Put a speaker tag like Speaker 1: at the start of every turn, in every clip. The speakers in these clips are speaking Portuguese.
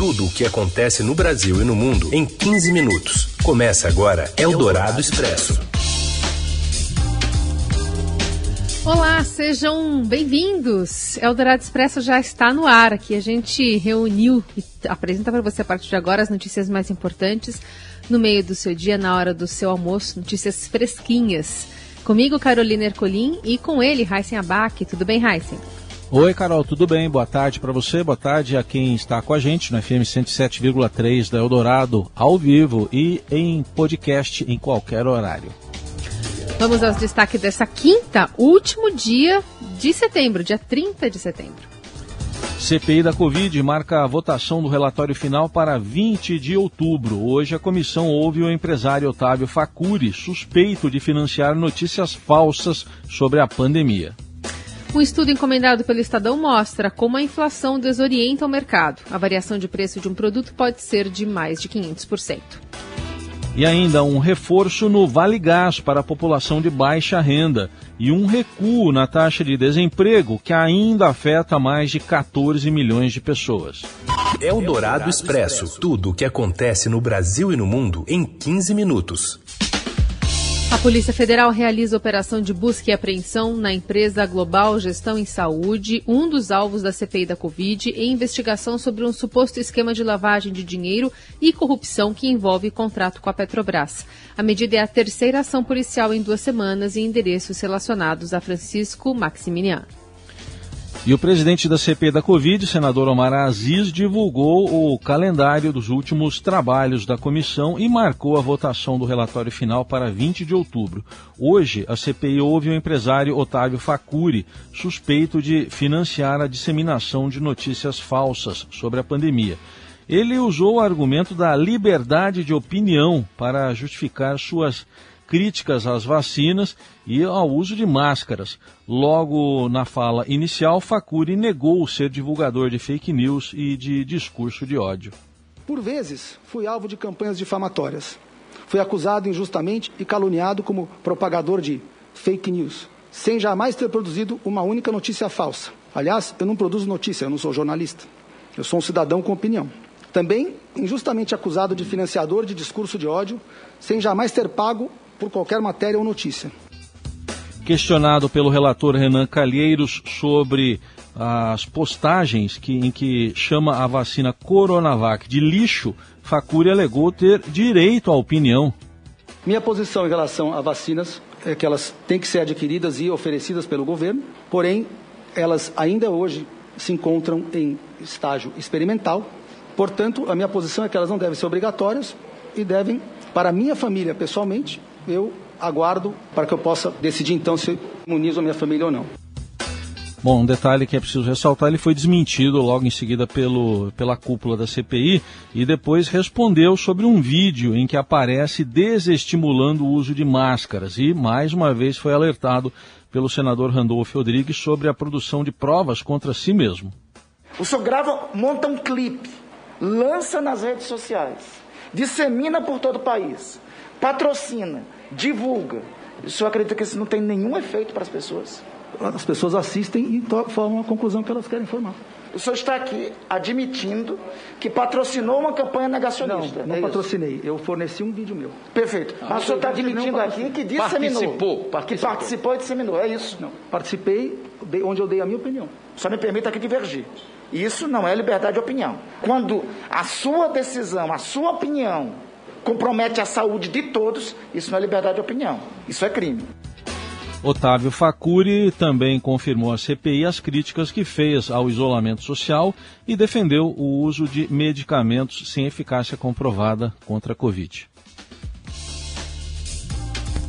Speaker 1: Tudo o que acontece no Brasil e no mundo em 15 minutos. Começa agora Eldorado Expresso.
Speaker 2: Olá, sejam bem-vindos. Eldorado Expresso já está no ar. Aqui a gente reuniu e apresenta para você a partir de agora as notícias mais importantes no meio do seu dia, na hora do seu almoço, notícias fresquinhas. Comigo, Carolina Ercolim, e com ele, Heisen Abac. Tudo bem, Heisen?
Speaker 3: Oi, Carol, tudo bem? Boa tarde para você, boa tarde a quem está com a gente no FM 107,3 da Eldorado, ao vivo e em podcast em qualquer horário.
Speaker 2: Vamos aos destaques dessa quinta, último dia de setembro, dia 30 de setembro.
Speaker 3: CPI da Covid marca a votação do relatório final para 20 de outubro. Hoje a comissão ouve o empresário Otávio Facuri, suspeito de financiar notícias falsas sobre a pandemia.
Speaker 2: Um estudo encomendado pelo Estadão mostra como a inflação desorienta o mercado. A variação de preço de um produto pode ser de mais de 500%.
Speaker 3: E ainda um reforço no Vale Gás para a população de baixa renda e um recuo na taxa de desemprego que ainda afeta mais de 14 milhões de pessoas.
Speaker 1: É o Dourado Expresso. Tudo o que acontece no Brasil e no mundo em 15 minutos.
Speaker 2: A Polícia Federal realiza operação de busca e apreensão na empresa Global Gestão em Saúde, um dos alvos da CPI da Covid, em investigação sobre um suposto esquema de lavagem de dinheiro e corrupção que envolve contrato com a Petrobras. A medida é a terceira ação policial em duas semanas em endereços relacionados a Francisco Maximiliano.
Speaker 3: E o presidente da CP da Covid, senador Omar Aziz, divulgou o calendário dos últimos trabalhos da comissão e marcou a votação do relatório final para 20 de outubro. Hoje, a CPI ouve o empresário Otávio Facuri, suspeito de financiar a disseminação de notícias falsas sobre a pandemia. Ele usou o argumento da liberdade de opinião para justificar suas críticas às vacinas e ao uso de máscaras. Logo na fala inicial, Facuri negou ser divulgador de fake news e de discurso de ódio.
Speaker 4: Por vezes, fui alvo de campanhas difamatórias. Fui acusado injustamente e caluniado como propagador de fake news, sem jamais ter produzido uma única notícia falsa. Aliás, eu não produzo notícia, eu não sou jornalista. Eu sou um cidadão com opinião. Também injustamente acusado de financiador de discurso de ódio, sem jamais ter pago por qualquer matéria ou notícia.
Speaker 3: Questionado pelo relator Renan Calheiros sobre as postagens que, em que chama a vacina Coronavac de lixo, Facuri alegou ter direito à opinião.
Speaker 4: Minha posição em relação a vacinas é que elas têm que ser adquiridas e oferecidas pelo governo, porém, elas ainda hoje se encontram em estágio experimental. Portanto, a minha posição é que elas não devem ser obrigatórias e devem, para a minha família pessoalmente, eu aguardo para que eu possa decidir então se imunizo a minha família ou não.
Speaker 3: Bom, um detalhe que é preciso ressaltar, ele foi desmentido logo em seguida pelo, pela cúpula da CPI e depois respondeu sobre um vídeo em que aparece desestimulando o uso de máscaras e, mais uma vez, foi alertado pelo senador Randolfo Rodrigues sobre a produção de provas contra si mesmo.
Speaker 5: O senhor grava, monta um clipe, lança nas redes sociais, dissemina por todo o país patrocina, divulga. O senhor acredita que isso não tem nenhum efeito para as pessoas?
Speaker 4: As pessoas assistem e formam a conclusão que elas querem formar.
Speaker 5: O senhor está aqui admitindo que patrocinou uma campanha negacionista.
Speaker 4: Não, não é patrocinei. Isso? Eu forneci um vídeo meu.
Speaker 5: Perfeito. Ah, Mas o senhor está admitindo aqui que disseminou.
Speaker 6: Participou, participou.
Speaker 5: Que participou e disseminou. É isso?
Speaker 4: Não. Participei onde eu dei a minha opinião.
Speaker 5: Só me permita aqui divergir. Isso não é liberdade de opinião. Quando a sua decisão, a sua opinião compromete a saúde de todos, isso não é liberdade de opinião, isso é crime.
Speaker 3: Otávio Facuri também confirmou à CPI as críticas que fez ao isolamento social e defendeu o uso de medicamentos sem eficácia comprovada contra a Covid.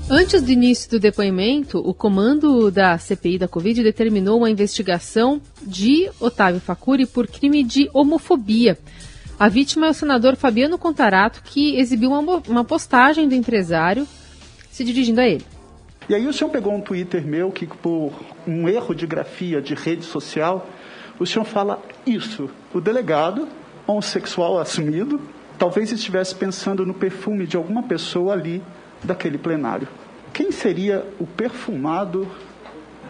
Speaker 2: Antes do início do depoimento, o comando da CPI da Covid determinou uma investigação de Otávio Facuri por crime de homofobia. A vítima é o senador Fabiano Contarato, que exibiu uma, uma postagem do empresário se dirigindo a ele.
Speaker 7: E aí o senhor pegou um Twitter meu que, por um erro de grafia de rede social, o senhor fala isso. O delegado, homossexual assumido, talvez estivesse pensando no perfume de alguma pessoa ali daquele plenário. Quem seria o perfumado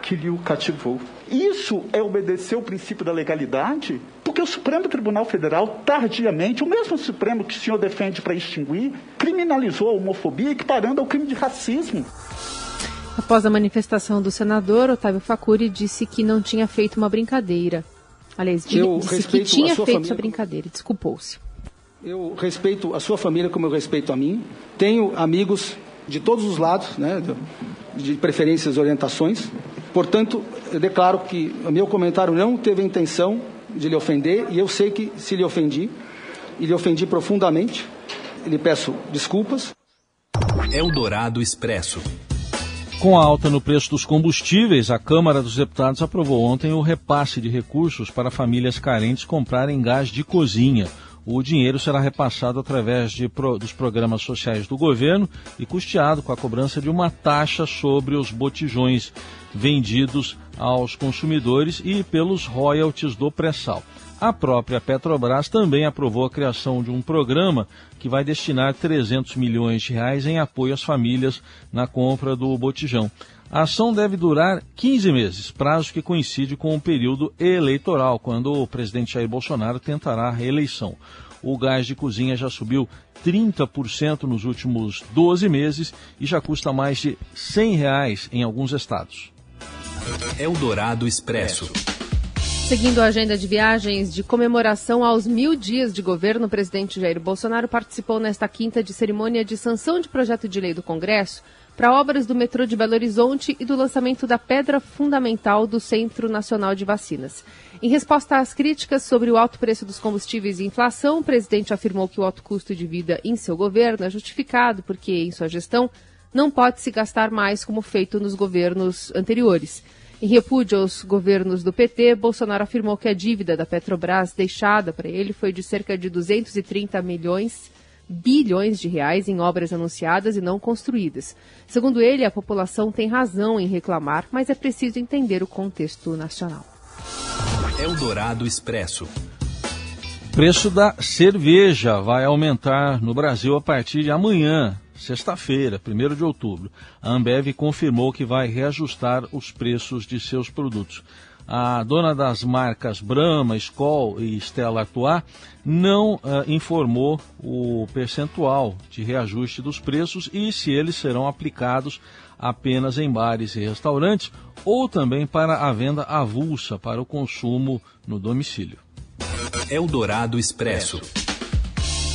Speaker 7: que lhe o cativou? Isso é obedecer o princípio da legalidade? Porque o Supremo Tribunal Federal, tardiamente, o mesmo Supremo que o senhor defende para extinguir, criminalizou a homofobia equiparando ao crime de racismo.
Speaker 2: Após a manifestação do senador, Otávio Facuri disse que não tinha feito uma brincadeira. Aliás, eu disse que tinha feito família... essa brincadeira, desculpou-se.
Speaker 4: Eu respeito a sua família como eu respeito a mim. Tenho amigos de todos os lados, né, de preferências e orientações. Portanto, eu declaro que o meu comentário não teve a intenção de lhe ofender, e eu sei que se lhe ofendi, e lhe ofendi profundamente, lhe peço desculpas.
Speaker 1: Eldorado Expresso.
Speaker 3: Com a alta no preço dos combustíveis, a Câmara dos Deputados aprovou ontem o repasse de recursos para famílias carentes comprarem gás de cozinha. O dinheiro será repassado através de, dos programas sociais do governo e custeado com a cobrança de uma taxa sobre os botijões vendidos aos consumidores e pelos royalties do pré-sal. A própria Petrobras também aprovou a criação de um programa que vai destinar 300 milhões de reais em apoio às famílias na compra do botijão. A ação deve durar 15 meses, prazo que coincide com o período eleitoral, quando o presidente Jair Bolsonaro tentará a reeleição. O gás de cozinha já subiu 30% nos últimos 12 meses e já custa mais de 100 reais em alguns estados.
Speaker 1: Eldorado Expresso.
Speaker 2: Seguindo a agenda de viagens de comemoração aos mil dias de governo, o presidente Jair Bolsonaro participou nesta quinta de cerimônia de sanção de projeto de lei do Congresso para obras do metrô de Belo Horizonte e do lançamento da pedra fundamental do Centro Nacional de Vacinas. Em resposta às críticas sobre o alto preço dos combustíveis e inflação, o presidente afirmou que o alto custo de vida em seu governo é justificado porque, em sua gestão, não pode se gastar mais como feito nos governos anteriores. Em repúdio aos governos do PT, Bolsonaro afirmou que a dívida da Petrobras deixada para ele foi de cerca de 230 milhões bilhões de reais em obras anunciadas e não construídas. Segundo ele, a população tem razão em reclamar, mas é preciso entender o contexto nacional.
Speaker 1: Eldorado Expresso.
Speaker 3: Preço da cerveja vai aumentar no Brasil a partir de amanhã sexta-feira, 1 de outubro, a Ambev confirmou que vai reajustar os preços de seus produtos. A dona das marcas Brahma, Skol e Stella Artois não uh, informou o percentual de reajuste dos preços e se eles serão aplicados apenas em bares e restaurantes ou também para a venda avulsa para o consumo no domicílio.
Speaker 1: Eldorado Expresso.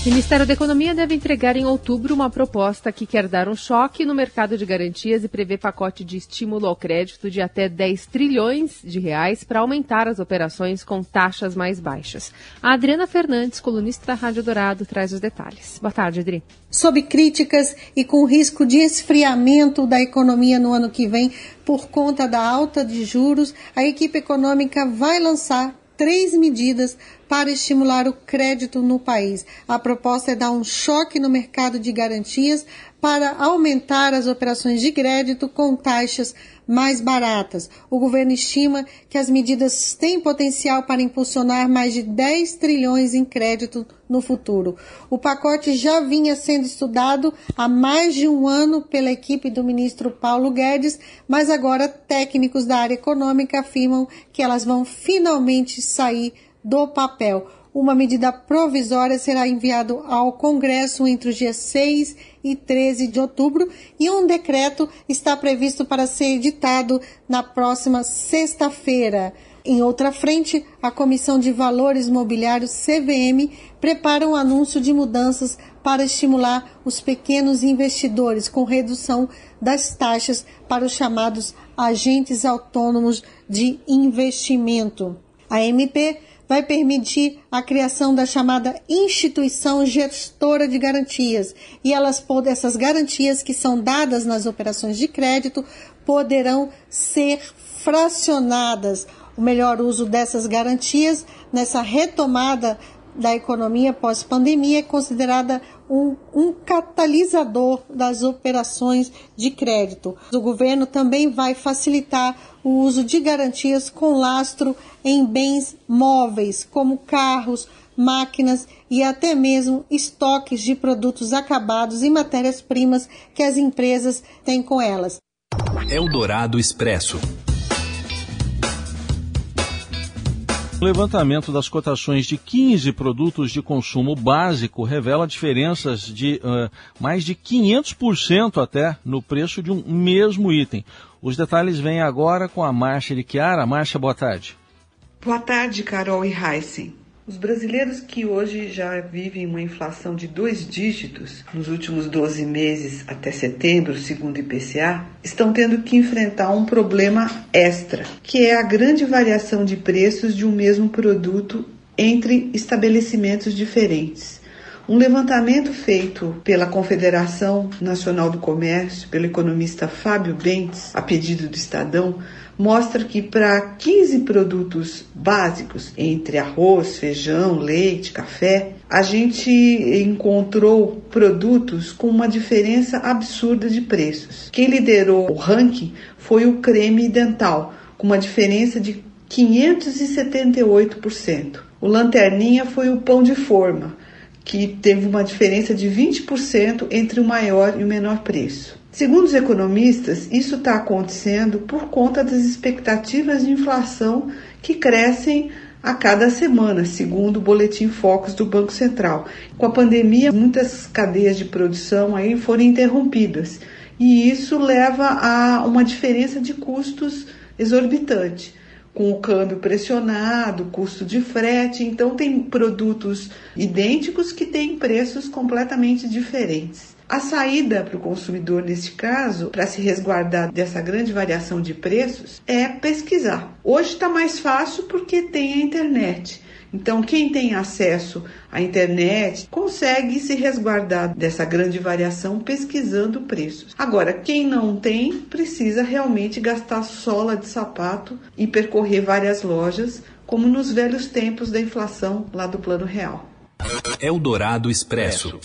Speaker 2: O Ministério da Economia deve entregar em outubro uma proposta que quer dar um choque no mercado de garantias e prevê pacote de estímulo ao crédito de até 10 trilhões de reais para aumentar as operações com taxas mais baixas. A Adriana Fernandes, colunista da Rádio Dourado, traz os detalhes. Boa tarde, Adri.
Speaker 6: Sob críticas e com risco de esfriamento da economia no ano que vem por conta da alta de juros, a equipe econômica vai lançar três medidas para estimular o crédito no país. A proposta é dar um choque no mercado de garantias para aumentar as operações de crédito com taxas mais baratas. O governo estima que as medidas têm potencial para impulsionar mais de 10 trilhões em crédito no futuro. O pacote já vinha sendo estudado há mais de um ano pela equipe do ministro Paulo Guedes, mas agora técnicos da área econômica afirmam que elas vão finalmente sair do papel. Uma medida provisória será enviada ao Congresso entre os dias 6 e 13 de outubro e um decreto está previsto para ser editado na próxima sexta-feira. Em outra frente, a Comissão de Valores Mobiliários CVM prepara um anúncio de mudanças para estimular os pequenos investidores com redução das taxas para os chamados agentes autônomos de investimento. A MP vai permitir a criação da chamada instituição gestora de garantias e elas essas garantias que são dadas nas operações de crédito poderão ser fracionadas. O melhor uso dessas garantias nessa retomada da economia pós-pandemia é considerada um, um, catalisador das operações de crédito. O governo também vai facilitar o uso de garantias com lastro em bens móveis, como carros, máquinas e até mesmo estoques de produtos acabados e matérias-primas que as empresas têm com elas.
Speaker 1: Eldorado Expresso.
Speaker 3: O levantamento das cotações de 15 produtos de consumo básico revela diferenças de uh, mais de 500% até no preço de um mesmo item. Os detalhes vêm agora com a Marcha de Chiara. Marcha, boa tarde.
Speaker 8: Boa tarde, Carol e Heisen. Os brasileiros que hoje já vivem uma inflação de dois dígitos nos últimos 12 meses até setembro, segundo o IPCA, estão tendo que enfrentar um problema extra, que é a grande variação de preços de um mesmo produto entre estabelecimentos diferentes. Um levantamento feito pela Confederação Nacional do Comércio, pelo economista Fábio Bentes, a pedido do Estadão, mostra que para 15 produtos básicos, entre arroz, feijão, leite, café, a gente encontrou produtos com uma diferença absurda de preços. Quem liderou o ranking foi o creme dental, com uma diferença de 578%. O lanterninha foi o pão de forma, que teve uma diferença de 20% entre o maior e o menor preço. Segundo os economistas, isso está acontecendo por conta das expectativas de inflação que crescem a cada semana, segundo o boletim Focus do Banco Central. Com a pandemia, muitas cadeias de produção aí foram interrompidas e isso leva a uma diferença de custos exorbitante com o câmbio pressionado, custo de frete. Então, tem produtos idênticos que têm preços completamente diferentes. A saída para o consumidor, neste caso, para se resguardar dessa grande variação de preços, é pesquisar. Hoje está mais fácil porque tem a internet. Então, quem tem acesso à internet consegue se resguardar dessa grande variação pesquisando preços. Agora, quem não tem, precisa realmente gastar sola de sapato e percorrer várias lojas, como nos velhos tempos da inflação lá do Plano Real.
Speaker 1: Eldorado Expresso.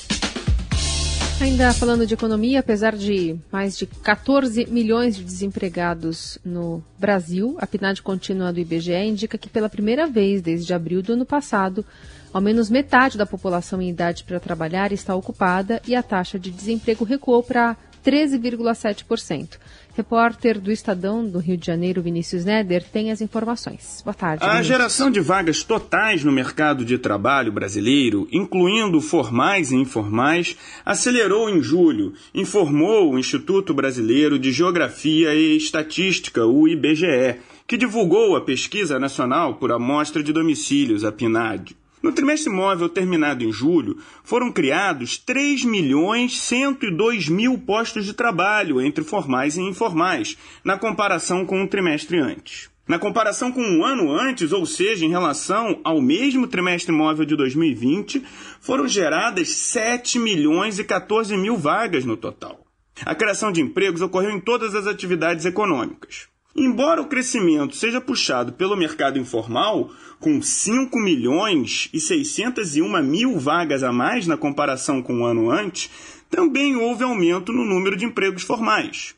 Speaker 2: Ainda falando de economia, apesar de mais de 14 milhões de desempregados no Brasil, a PNAD contínua do IBGE indica que pela primeira vez desde abril do ano passado, ao menos metade da população em idade para trabalhar está ocupada e a taxa de desemprego recuou para 13,7%. Repórter do Estadão do Rio de Janeiro, Vinícius Neder, tem as informações. Boa tarde.
Speaker 9: A
Speaker 2: Vinícius.
Speaker 9: geração de vagas totais no mercado de trabalho brasileiro, incluindo formais e informais, acelerou em julho, informou o Instituto Brasileiro de Geografia e Estatística, o IBGE, que divulgou a Pesquisa Nacional por Amostra de Domicílios, a PNAD. No trimestre móvel terminado em julho, foram criados 3 milhões 102 mil postos de trabalho entre formais e informais, na comparação com o trimestre antes. Na comparação com um ano antes, ou seja, em relação ao mesmo trimestre móvel de 2020, foram geradas 7 milhões e 14 mil vagas no total. A criação de empregos ocorreu em todas as atividades econômicas. Embora o crescimento seja puxado pelo mercado informal, com 5 milhões e 601 mil vagas a mais na comparação com o ano antes, também houve aumento no número de empregos formais.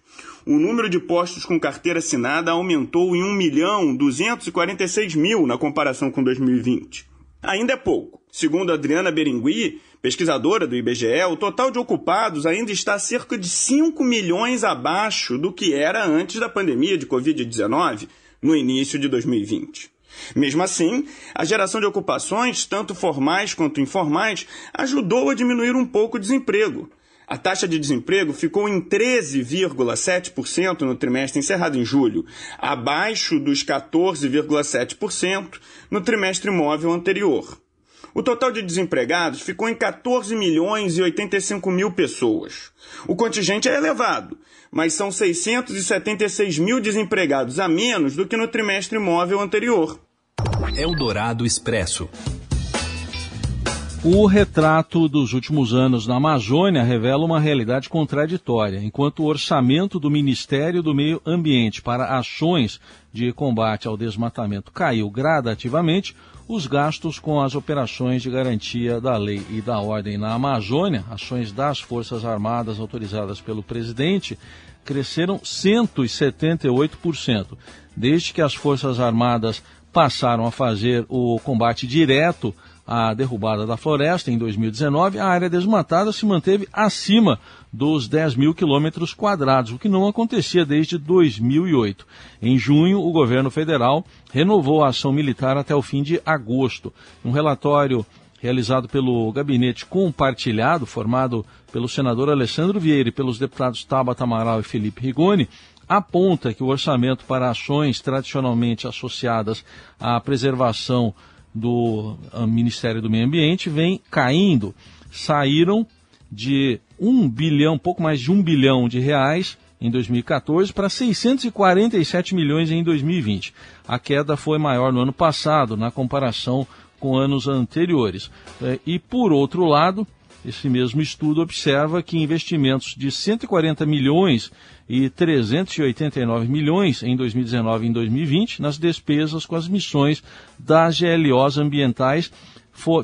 Speaker 9: O número de postos com carteira assinada aumentou em 1 milhão 246 mil na comparação com 2020. Ainda é pouco. Segundo Adriana Berengui, pesquisadora do IBGE, o total de ocupados ainda está cerca de 5 milhões abaixo do que era antes da pandemia de Covid-19, no início de 2020. Mesmo assim, a geração de ocupações, tanto formais quanto informais, ajudou a diminuir um pouco o desemprego. A taxa de desemprego ficou em 13,7% no trimestre encerrado em julho, abaixo dos 14,7% no trimestre móvel anterior. O total de desempregados ficou em 14 milhões e 85 mil pessoas. O contingente é elevado, mas são 676 mil desempregados a menos do que no trimestre móvel anterior.
Speaker 1: Eldorado Expresso.
Speaker 3: O retrato dos últimos anos na Amazônia revela uma realidade contraditória. Enquanto o orçamento do Ministério do Meio Ambiente para ações de combate ao desmatamento caiu gradativamente, os gastos com as operações de garantia da lei e da ordem na Amazônia, ações das Forças Armadas autorizadas pelo presidente, cresceram 178%. Desde que as Forças Armadas passaram a fazer o combate direto a derrubada da floresta em 2019, a área desmatada se manteve acima dos 10 mil quilômetros quadrados, o que não acontecia desde 2008. Em junho, o governo federal renovou a ação militar até o fim de agosto. Um relatório realizado pelo gabinete compartilhado, formado pelo senador Alessandro Vieira e pelos deputados Tabata Amaral e Felipe Rigoni, aponta que o orçamento para ações tradicionalmente associadas à preservação do Ministério do Meio Ambiente vem caindo. Saíram de um bilhão, pouco mais de um bilhão de reais em 2014 para 647 milhões em 2020. A queda foi maior no ano passado, na comparação com anos anteriores. É, e, por outro lado, esse mesmo estudo observa que investimentos de 140 milhões e 389 milhões em 2019 e em 2020 nas despesas com as missões das GLOs ambientais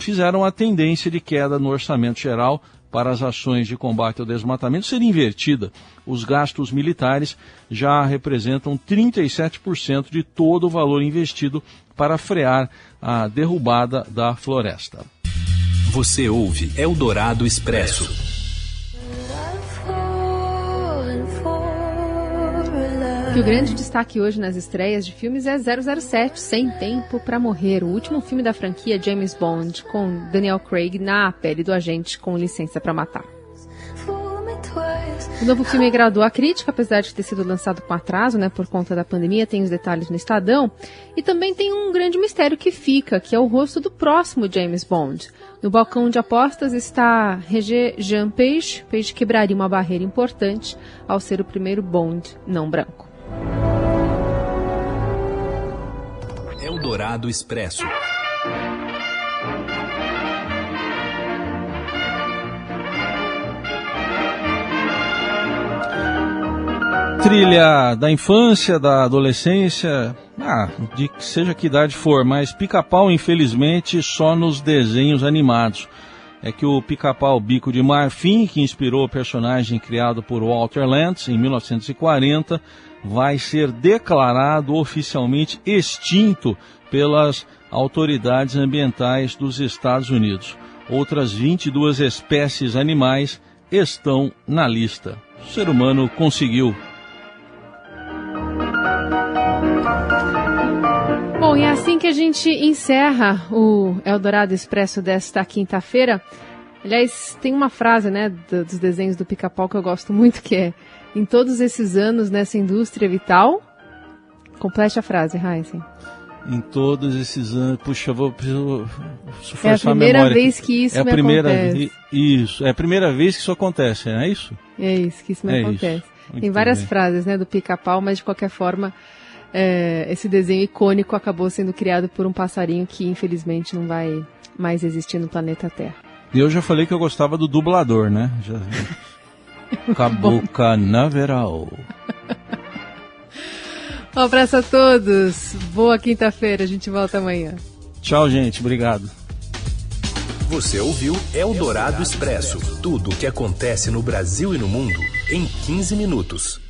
Speaker 3: fizeram a tendência de queda no orçamento geral para as ações de combate ao desmatamento ser invertida. Os gastos militares já representam 37% de todo o valor investido para frear a derrubada da floresta.
Speaker 1: Você ouve Eldorado Expresso.
Speaker 2: Que o grande destaque hoje nas estreias de filmes é 007, Sem Tempo para Morrer, o último filme da franquia James Bond, com Daniel Craig na pele do agente com licença para matar. O novo filme agradou a crítica, apesar de ter sido lançado com atraso, né, por conta da pandemia, tem os detalhes no Estadão. E também tem um grande mistério que fica, que é o rosto do próximo James Bond. No balcão de apostas está Regé Jean Page, Page quebraria uma barreira importante ao ser o primeiro Bond não branco.
Speaker 1: Eldorado Expresso.
Speaker 3: Trilha da infância, da adolescência, ah, de que seja que idade for, mas pica-pau, infelizmente, só nos desenhos animados. É que o pica-pau Bico de Marfim, que inspirou o personagem criado por Walter Lantz em 1940, vai ser declarado oficialmente extinto pelas autoridades ambientais dos Estados Unidos. Outras 22 espécies animais estão na lista. O ser humano conseguiu
Speaker 2: que a gente encerra o Eldorado Expresso desta quinta-feira. Aliás, tem uma frase, né, dos desenhos do pica-pau que eu gosto muito, que é em todos esses anos nessa indústria vital. Complete a frase, Heisen.
Speaker 3: Em todos esses anos. Puxa, eu vou preciso
Speaker 2: É a primeira a vez que isso
Speaker 3: é a
Speaker 2: me
Speaker 3: primeira
Speaker 2: acontece.
Speaker 3: Isso, é a primeira vez que isso acontece, não é isso?
Speaker 2: É isso que isso me
Speaker 3: É
Speaker 2: acontece.
Speaker 3: isso.
Speaker 2: Tem várias
Speaker 3: bem.
Speaker 2: frases, né, do pica-pau, mas de qualquer forma, é, esse desenho icônico acabou sendo criado por um passarinho que infelizmente não vai mais existir no planeta Terra.
Speaker 3: E eu já falei que eu gostava do dublador, né? Já... Cabo Canaveral.
Speaker 2: Um abraço a todos. Boa quinta-feira. A gente volta amanhã.
Speaker 3: Tchau, gente. Obrigado.
Speaker 1: Você ouviu Eldorado Expresso tudo o que acontece no Brasil e no mundo em 15 minutos.